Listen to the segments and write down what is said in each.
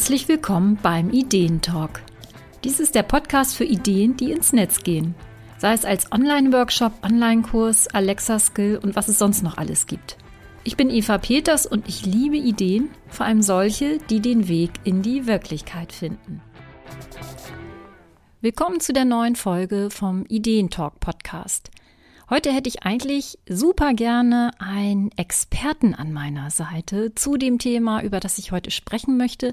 Herzlich willkommen beim Ideentalk. Dies ist der Podcast für Ideen, die ins Netz gehen. Sei es als Online-Workshop, Online-Kurs, Alexa-Skill und was es sonst noch alles gibt. Ich bin Eva Peters und ich liebe Ideen, vor allem solche, die den Weg in die Wirklichkeit finden. Willkommen zu der neuen Folge vom Ideentalk Podcast. Heute hätte ich eigentlich super gerne einen Experten an meiner Seite zu dem Thema, über das ich heute sprechen möchte.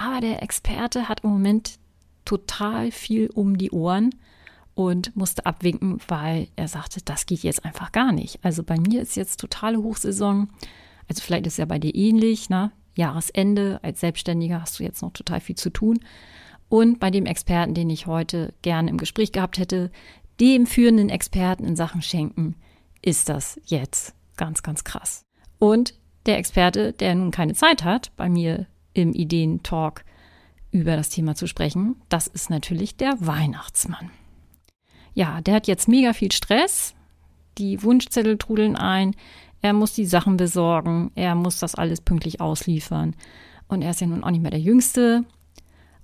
Aber der Experte hat im Moment total viel um die Ohren und musste abwinken, weil er sagte, das geht jetzt einfach gar nicht. Also bei mir ist jetzt totale Hochsaison. Also vielleicht ist es ja bei dir ähnlich, ne? Jahresende als Selbstständiger hast du jetzt noch total viel zu tun. Und bei dem Experten, den ich heute gerne im Gespräch gehabt hätte, dem führenden Experten in Sachen Schenken ist das jetzt ganz, ganz krass. Und der Experte, der nun keine Zeit hat, bei mir im Ideentalk über das Thema zu sprechen, das ist natürlich der Weihnachtsmann. Ja, der hat jetzt mega viel Stress. Die Wunschzettel trudeln ein. Er muss die Sachen besorgen. Er muss das alles pünktlich ausliefern. Und er ist ja nun auch nicht mehr der Jüngste.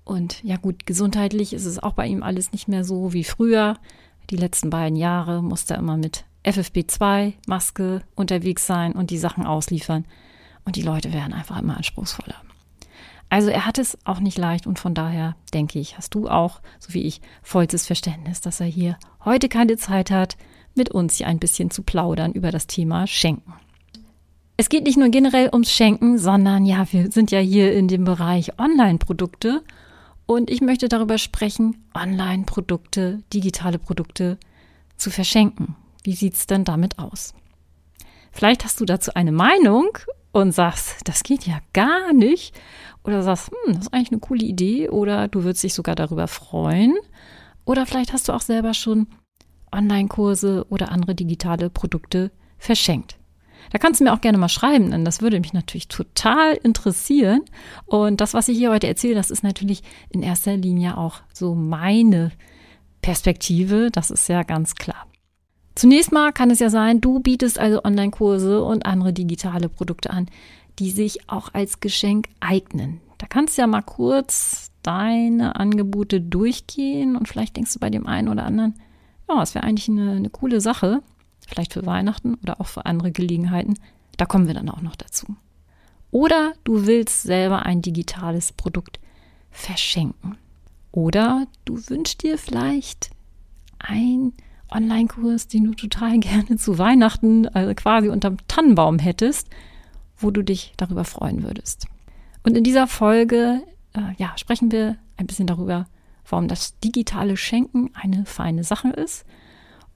Und ja gut, gesundheitlich ist es auch bei ihm alles nicht mehr so wie früher. Die letzten beiden Jahre musste er immer mit FFP2 Maske unterwegs sein und die Sachen ausliefern. Und die Leute werden einfach immer anspruchsvoller. Also er hat es auch nicht leicht und von daher denke ich, hast du auch, so wie ich, vollstes Verständnis, dass er hier heute keine Zeit hat, mit uns hier ein bisschen zu plaudern über das Thema Schenken. Es geht nicht nur generell ums Schenken, sondern ja, wir sind ja hier in dem Bereich Online-Produkte und ich möchte darüber sprechen, Online-Produkte, digitale Produkte zu verschenken. Wie sieht's denn damit aus? Vielleicht hast du dazu eine Meinung und sagst, das geht ja gar nicht. Oder sagst, hm, das ist eigentlich eine coole Idee. Oder du würdest dich sogar darüber freuen. Oder vielleicht hast du auch selber schon Online-Kurse oder andere digitale Produkte verschenkt. Da kannst du mir auch gerne mal schreiben, denn das würde mich natürlich total interessieren. Und das, was ich hier heute erzähle, das ist natürlich in erster Linie auch so meine Perspektive. Das ist ja ganz klar. Zunächst mal kann es ja sein, du bietest also Online-Kurse und andere digitale Produkte an, die sich auch als Geschenk eignen. Da kannst du ja mal kurz deine Angebote durchgehen und vielleicht denkst du bei dem einen oder anderen, ja, es wäre eigentlich eine, eine coole Sache vielleicht für Weihnachten oder auch für andere Gelegenheiten. Da kommen wir dann auch noch dazu. Oder du willst selber ein digitales Produkt verschenken. Oder du wünschst dir vielleicht ein Online-Kurs, den du total gerne zu Weihnachten also quasi unterm Tannenbaum hättest, wo du dich darüber freuen würdest. Und in dieser Folge äh, ja, sprechen wir ein bisschen darüber, warum das digitale Schenken eine feine Sache ist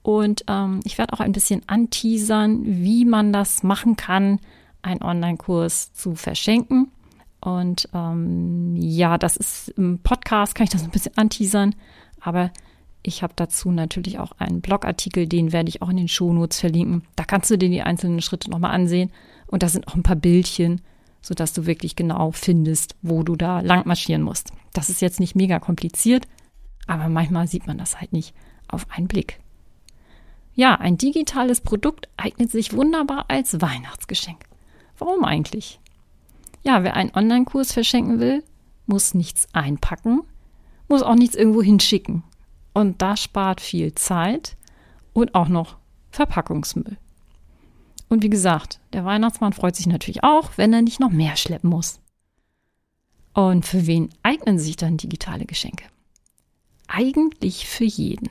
und ähm, ich werde auch ein bisschen anteasern, wie man das machen kann, einen Online-Kurs zu verschenken. Und ähm, ja, das ist im Podcast, kann ich das ein bisschen anteasern, aber ich habe dazu natürlich auch einen Blogartikel, den werde ich auch in den Shownotes verlinken. Da kannst du dir die einzelnen Schritte nochmal ansehen. Und da sind auch ein paar Bildchen, sodass du wirklich genau findest, wo du da lang marschieren musst. Das ist jetzt nicht mega kompliziert, aber manchmal sieht man das halt nicht auf einen Blick. Ja, ein digitales Produkt eignet sich wunderbar als Weihnachtsgeschenk. Warum eigentlich? Ja, wer einen Online-Kurs verschenken will, muss nichts einpacken, muss auch nichts irgendwo hinschicken. Und das spart viel Zeit und auch noch Verpackungsmüll. Und wie gesagt, der Weihnachtsmann freut sich natürlich auch, wenn er nicht noch mehr schleppen muss. Und für wen eignen sich dann digitale Geschenke? Eigentlich für jeden.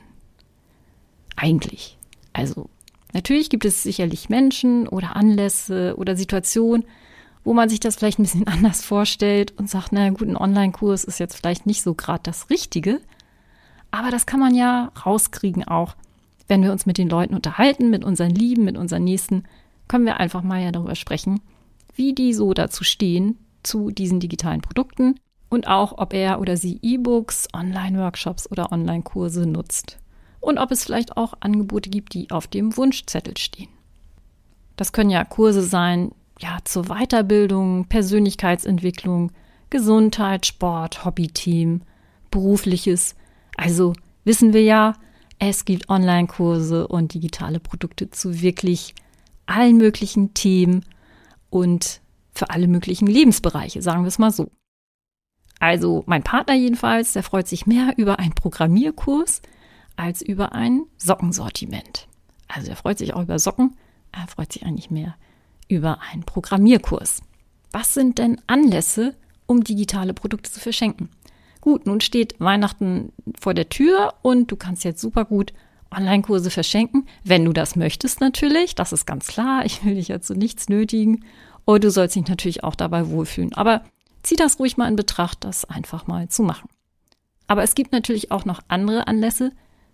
Eigentlich. Also, natürlich gibt es sicherlich Menschen oder Anlässe oder Situationen, wo man sich das vielleicht ein bisschen anders vorstellt und sagt, na gut, ein Online-Kurs ist jetzt vielleicht nicht so gerade das Richtige. Aber das kann man ja rauskriegen auch. Wenn wir uns mit den Leuten unterhalten, mit unseren Lieben, mit unseren Nächsten, können wir einfach mal ja darüber sprechen, wie die so dazu stehen, zu diesen digitalen Produkten und auch, ob er oder sie E-Books, Online-Workshops oder Online-Kurse nutzt und ob es vielleicht auch Angebote gibt, die auf dem Wunschzettel stehen. Das können ja Kurse sein, ja, zur Weiterbildung, Persönlichkeitsentwicklung, Gesundheit, Sport, Hobbyteam, berufliches. Also wissen wir ja, es gibt Online-Kurse und digitale Produkte zu wirklich allen möglichen Themen und für alle möglichen Lebensbereiche, sagen wir es mal so. Also mein Partner jedenfalls, der freut sich mehr über einen Programmierkurs als über ein Sockensortiment. Also er freut sich auch über Socken, er freut sich eigentlich mehr über einen Programmierkurs. Was sind denn Anlässe, um digitale Produkte zu verschenken? Gut, nun steht Weihnachten vor der Tür und du kannst jetzt super gut Online-Kurse verschenken, wenn du das möchtest natürlich. Das ist ganz klar. Ich will dich jetzt zu nichts nötigen. Und du sollst dich natürlich auch dabei wohlfühlen. Aber zieh das ruhig mal in Betracht, das einfach mal zu machen. Aber es gibt natürlich auch noch andere Anlässe,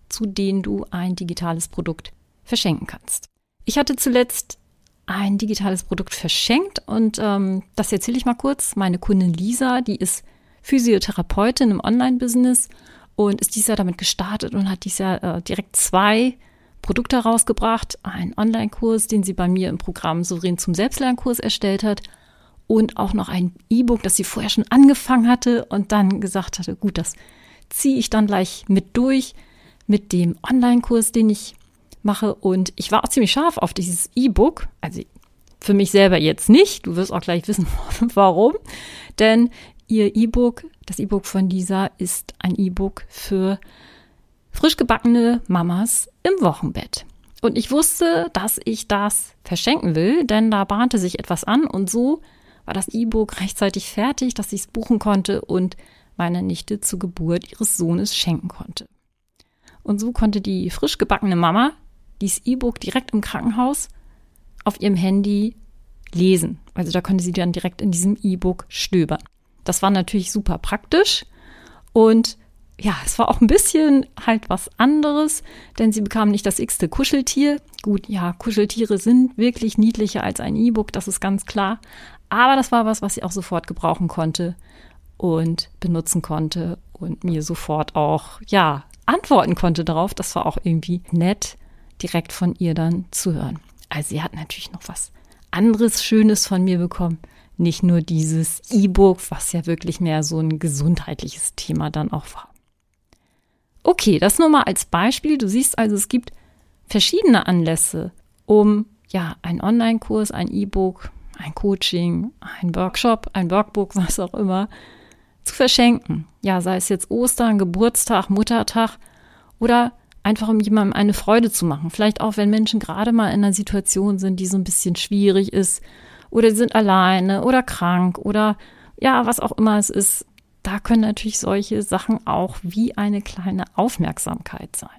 zu denen du ein digitales Produkt verschenken kannst. Ich hatte zuletzt ein digitales Produkt verschenkt und ähm, das erzähle ich mal kurz. Meine Kundin Lisa, die ist Physiotherapeutin im Online-Business und ist dieses Jahr damit gestartet und hat dieses Jahr äh, direkt zwei Produkte rausgebracht. Ein Online-Kurs, den sie bei mir im Programm Souverän zum Selbstlernkurs erstellt hat und auch noch ein E-Book, das sie vorher schon angefangen hatte und dann gesagt hatte, gut, das ziehe ich dann gleich mit durch mit dem Online-Kurs, den ich mache. Und ich war auch ziemlich scharf auf dieses E-Book. Also für mich selber jetzt nicht. Du wirst auch gleich wissen, warum. Denn Ihr E-Book, das E-Book von Lisa, ist ein E-Book für frisch gebackene Mamas im Wochenbett. Und ich wusste, dass ich das verschenken will, denn da bahnte sich etwas an und so war das E-Book rechtzeitig fertig, dass ich es buchen konnte und meiner Nichte zur Geburt ihres Sohnes schenken konnte. Und so konnte die frisch gebackene Mama dieses E-Book direkt im Krankenhaus auf ihrem Handy lesen. Also da konnte sie dann direkt in diesem E-Book stöbern. Das war natürlich super praktisch und ja, es war auch ein bisschen halt was anderes, denn sie bekamen nicht das x-te Kuscheltier. Gut, ja, Kuscheltiere sind wirklich niedlicher als ein E-Book, das ist ganz klar. Aber das war was, was sie auch sofort gebrauchen konnte und benutzen konnte und mir sofort auch, ja, antworten konnte darauf. Das war auch irgendwie nett, direkt von ihr dann zu hören. Also sie hat natürlich noch was anderes Schönes von mir bekommen nicht nur dieses E-Book, was ja wirklich mehr so ein gesundheitliches Thema dann auch war. Okay, das nur mal als Beispiel. Du siehst also, es gibt verschiedene Anlässe, um ja ein Online-Kurs, ein E-Book, ein Coaching, ein Workshop, ein Workbook, was auch immer, zu verschenken. Ja, sei es jetzt Ostern, Geburtstag, Muttertag oder einfach um jemandem eine Freude zu machen. Vielleicht auch, wenn Menschen gerade mal in einer Situation sind, die so ein bisschen schwierig ist oder sie sind alleine oder krank oder ja, was auch immer es ist. Da können natürlich solche Sachen auch wie eine kleine Aufmerksamkeit sein.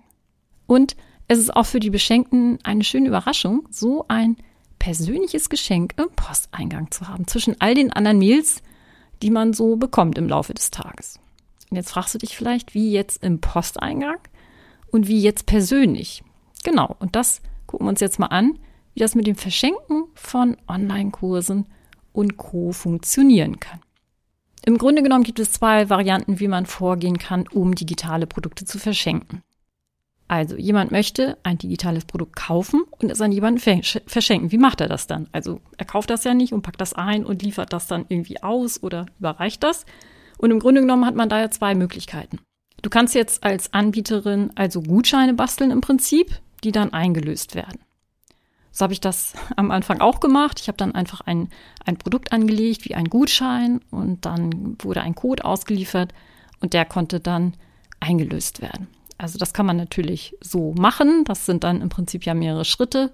Und es ist auch für die Beschenkten eine schöne Überraschung, so ein persönliches Geschenk im Posteingang zu haben, zwischen all den anderen Mails, die man so bekommt im Laufe des Tages. Und jetzt fragst du dich vielleicht, wie jetzt im Posteingang und wie jetzt persönlich. Genau, und das gucken wir uns jetzt mal an, wie das mit dem Verschenken von Online-Kursen und Co. funktionieren kann. Im Grunde genommen gibt es zwei Varianten, wie man vorgehen kann, um digitale Produkte zu verschenken. Also jemand möchte ein digitales Produkt kaufen und es an jemanden verschenken. Wie macht er das dann? Also er kauft das ja nicht und packt das ein und liefert das dann irgendwie aus oder überreicht das. Und im Grunde genommen hat man da ja zwei Möglichkeiten. Du kannst jetzt als Anbieterin also Gutscheine basteln im Prinzip, die dann eingelöst werden. So habe ich das am Anfang auch gemacht. Ich habe dann einfach ein, ein Produkt angelegt, wie ein Gutschein, und dann wurde ein Code ausgeliefert und der konnte dann eingelöst werden. Also das kann man natürlich so machen. Das sind dann im Prinzip ja mehrere Schritte.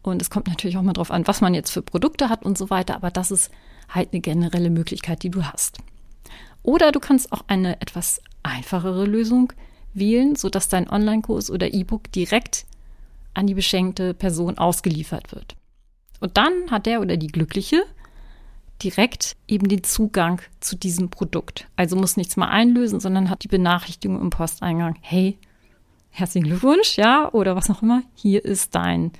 Und es kommt natürlich auch mal drauf an, was man jetzt für Produkte hat und so weiter. Aber das ist halt eine generelle Möglichkeit, die du hast. Oder du kannst auch eine etwas einfachere Lösung wählen, sodass dein Online-Kurs oder E-Book direkt an die beschenkte Person ausgeliefert wird. Und dann hat der oder die Glückliche direkt eben den Zugang zu diesem Produkt. Also muss nichts mal einlösen, sondern hat die Benachrichtigung im Posteingang, hey, herzlichen Glückwunsch, ja, oder was auch immer, hier ist dein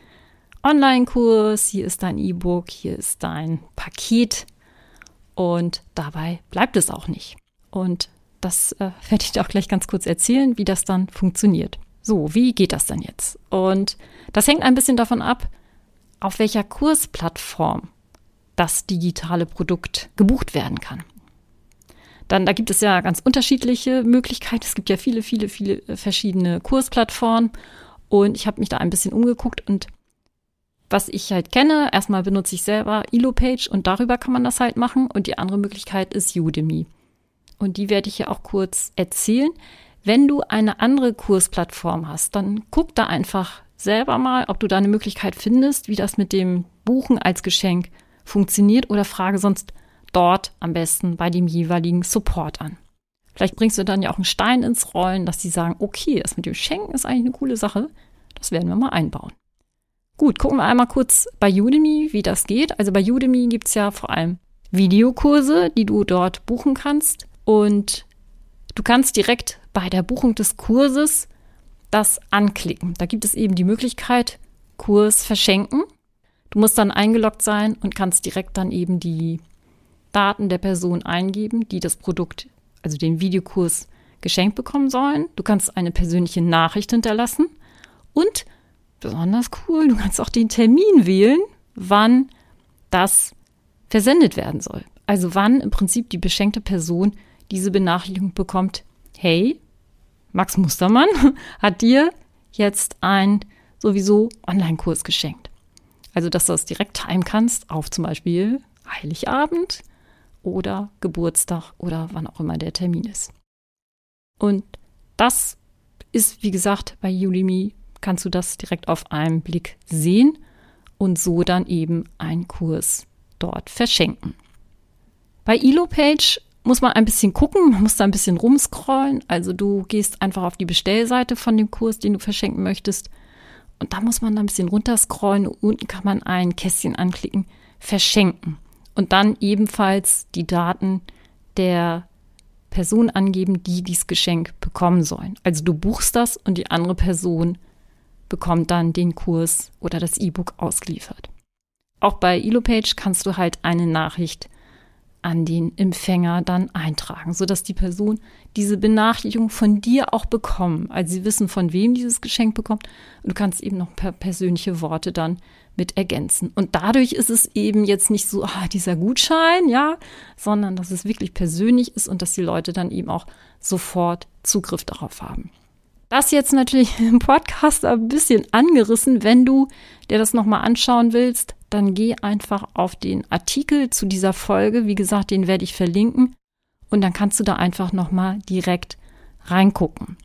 Online-Kurs, hier ist dein E-Book, hier ist dein Paket und dabei bleibt es auch nicht. Und das äh, werde ich dir auch gleich ganz kurz erzählen, wie das dann funktioniert. So, wie geht das denn jetzt? Und das hängt ein bisschen davon ab, auf welcher Kursplattform das digitale Produkt gebucht werden kann. Dann, da gibt es ja ganz unterschiedliche Möglichkeiten. Es gibt ja viele, viele, viele verschiedene Kursplattformen. Und ich habe mich da ein bisschen umgeguckt und was ich halt kenne, erstmal benutze ich selber Elopage und darüber kann man das halt machen. Und die andere Möglichkeit ist Udemy. Und die werde ich ja auch kurz erzählen. Wenn du eine andere Kursplattform hast, dann guck da einfach selber mal, ob du da eine Möglichkeit findest, wie das mit dem Buchen als Geschenk funktioniert oder frage sonst dort am besten bei dem jeweiligen Support an. Vielleicht bringst du dann ja auch einen Stein ins Rollen, dass die sagen, okay, das mit dem Schenken ist eigentlich eine coole Sache. Das werden wir mal einbauen. Gut, gucken wir einmal kurz bei Udemy, wie das geht. Also bei Udemy gibt es ja vor allem Videokurse, die du dort buchen kannst. Und du kannst direkt bei der Buchung des Kurses das anklicken. Da gibt es eben die Möglichkeit, Kurs verschenken. Du musst dann eingeloggt sein und kannst direkt dann eben die Daten der Person eingeben, die das Produkt, also den Videokurs geschenkt bekommen sollen. Du kannst eine persönliche Nachricht hinterlassen und besonders cool, du kannst auch den Termin wählen, wann das versendet werden soll. Also wann im Prinzip die beschenkte Person diese Benachrichtigung bekommt, hey, Max Mustermann hat dir jetzt ein sowieso Online-Kurs geschenkt. Also, dass du das direkt timen kannst auf zum Beispiel Heiligabend oder Geburtstag oder wann auch immer der Termin ist. Und das ist, wie gesagt, bei Udemy kannst du das direkt auf einen Blick sehen und so dann eben einen Kurs dort verschenken. Bei Elopage muss man ein bisschen gucken, man muss da ein bisschen rumscrollen. Also du gehst einfach auf die Bestellseite von dem Kurs, den du verschenken möchtest. Und da muss man da ein bisschen runterscrollen. Unten kann man ein Kästchen anklicken, verschenken. Und dann ebenfalls die Daten der Person angeben, die dieses Geschenk bekommen sollen. Also du buchst das und die andere Person bekommt dann den Kurs oder das E-Book ausgeliefert. Auch bei Elopage kannst du halt eine Nachricht an den Empfänger dann eintragen, sodass die Person diese Benachrichtigung von dir auch bekommt. Also sie wissen, von wem dieses Geschenk bekommt. Und du kannst eben noch per persönliche Worte dann mit ergänzen. Und dadurch ist es eben jetzt nicht so, ah, dieser Gutschein, ja, sondern dass es wirklich persönlich ist und dass die Leute dann eben auch sofort Zugriff darauf haben. Das jetzt natürlich im Podcast ein bisschen angerissen. Wenn du dir das nochmal anschauen willst, dann geh einfach auf den Artikel zu dieser Folge. Wie gesagt, den werde ich verlinken. Und dann kannst du da einfach nochmal direkt reingucken.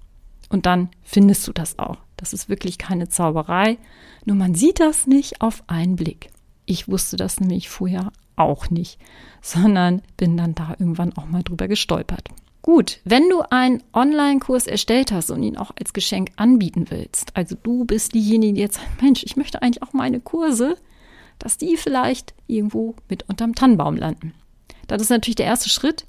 Und dann findest du das auch. Das ist wirklich keine Zauberei. Nur man sieht das nicht auf einen Blick. Ich wusste das nämlich vorher auch nicht, sondern bin dann da irgendwann auch mal drüber gestolpert. Gut, wenn du einen Online-Kurs erstellt hast und ihn auch als Geschenk anbieten willst, also du bist diejenige, die jetzt sagt, Mensch, ich möchte eigentlich auch meine Kurse, dass die vielleicht irgendwo mit unterm Tannenbaum landen. Das ist natürlich der erste Schritt,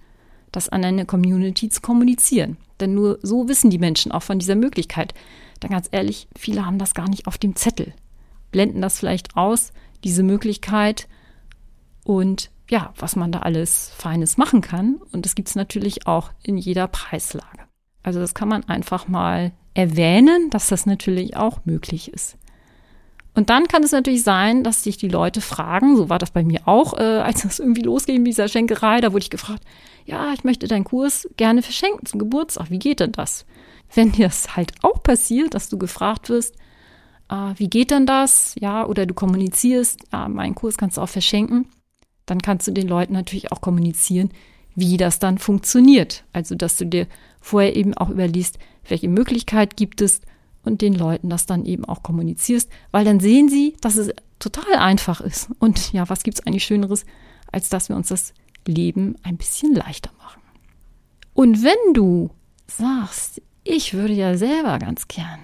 das an eine Community zu kommunizieren. Denn nur so wissen die Menschen auch von dieser Möglichkeit. Dann ganz ehrlich, viele haben das gar nicht auf dem Zettel. Blenden das vielleicht aus, diese Möglichkeit und ja, was man da alles Feines machen kann. Und das gibt es natürlich auch in jeder Preislage. Also das kann man einfach mal erwähnen, dass das natürlich auch möglich ist. Und dann kann es natürlich sein, dass sich die Leute fragen, so war das bei mir auch, äh, als das irgendwie losging mit dieser Schenkerei, da wurde ich gefragt, ja, ich möchte deinen Kurs gerne verschenken zum Geburtstag, wie geht denn das? Wenn dir das halt auch passiert, dass du gefragt wirst, äh, wie geht denn das? Ja, oder du kommunizierst, ja, meinen Kurs kannst du auch verschenken, dann kannst du den Leuten natürlich auch kommunizieren, wie das dann funktioniert. Also, dass du dir vorher eben auch überliest, welche Möglichkeit gibt es, und den Leuten das dann eben auch kommunizierst, weil dann sehen sie, dass es total einfach ist. Und ja, was gibt es eigentlich Schöneres, als dass wir uns das Leben ein bisschen leichter machen. Und wenn du sagst, ich würde ja selber ganz gerne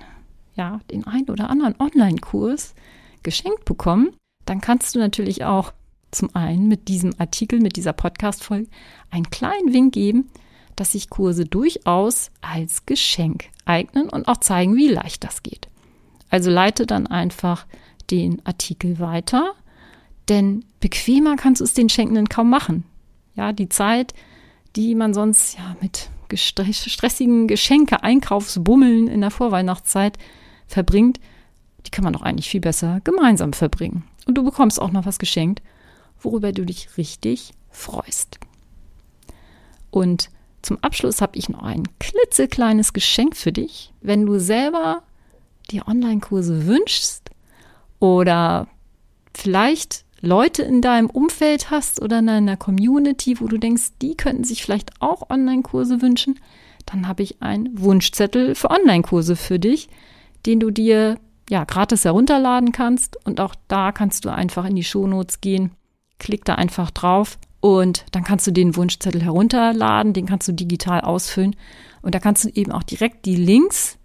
ja, den einen oder anderen Online-Kurs geschenkt bekommen, dann kannst du natürlich auch zum einen mit diesem Artikel, mit dieser Podcast-Folge einen kleinen Wink geben, dass sich Kurse durchaus als Geschenk eignen und auch zeigen, wie leicht das geht. Also leite dann einfach den Artikel weiter, denn bequemer kannst du es den Schenkenden kaum machen. Ja, die Zeit, die man sonst ja mit stressigen Geschenke, Einkaufsbummeln in der Vorweihnachtszeit verbringt, die kann man doch eigentlich viel besser gemeinsam verbringen. Und du bekommst auch noch was geschenkt, worüber du dich richtig freust. Und zum Abschluss habe ich noch ein klitzekleines Geschenk für dich. Wenn du selber dir Online-Kurse wünschst oder vielleicht Leute in deinem Umfeld hast oder in deiner Community, wo du denkst, die könnten sich vielleicht auch Online-Kurse wünschen, dann habe ich einen Wunschzettel für Online-Kurse für dich, den du dir ja gratis herunterladen kannst und auch da kannst du einfach in die Shownotes gehen, klick da einfach drauf und dann kannst du den Wunschzettel herunterladen, den kannst du digital ausfüllen und da kannst du eben auch direkt die Links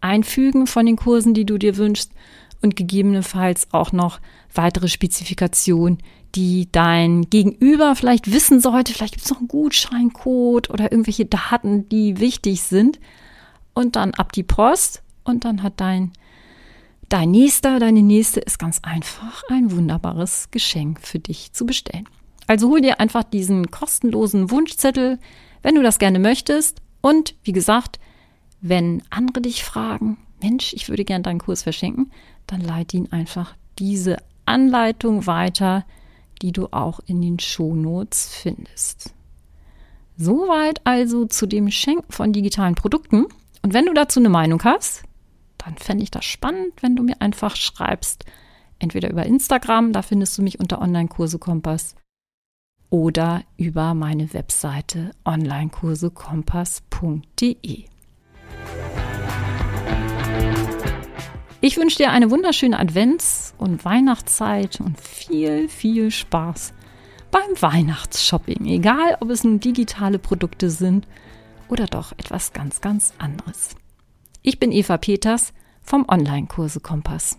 einfügen von den Kursen, die du dir wünschst und gegebenenfalls auch noch weitere Spezifikationen, die dein Gegenüber vielleicht wissen sollte. Vielleicht gibt es noch einen Gutscheincode oder irgendwelche Daten, die wichtig sind. Und dann ab die Post und dann hat dein, dein Nächster, deine Nächste ist ganz einfach ein wunderbares Geschenk für dich zu bestellen. Also hol dir einfach diesen kostenlosen Wunschzettel, wenn du das gerne möchtest. Und wie gesagt, wenn andere dich fragen, Mensch, ich würde gerne deinen Kurs verschenken, dann leite ihn einfach diese Anleitung weiter, die du auch in den Shownotes findest. Soweit also zu dem Schenken von digitalen Produkten. Und wenn du dazu eine Meinung hast, dann fände ich das spannend, wenn du mir einfach schreibst, entweder über Instagram, da findest du mich unter Online-Kurse Kompass, oder über meine Webseite onlinekursekompass.de. Ich wünsche dir eine wunderschöne Advents- und Weihnachtszeit und viel, viel Spaß beim Weihnachtsshopping, egal ob es nun digitale Produkte sind oder doch etwas ganz, ganz anderes. Ich bin Eva Peters vom Online-Kurse Kompass.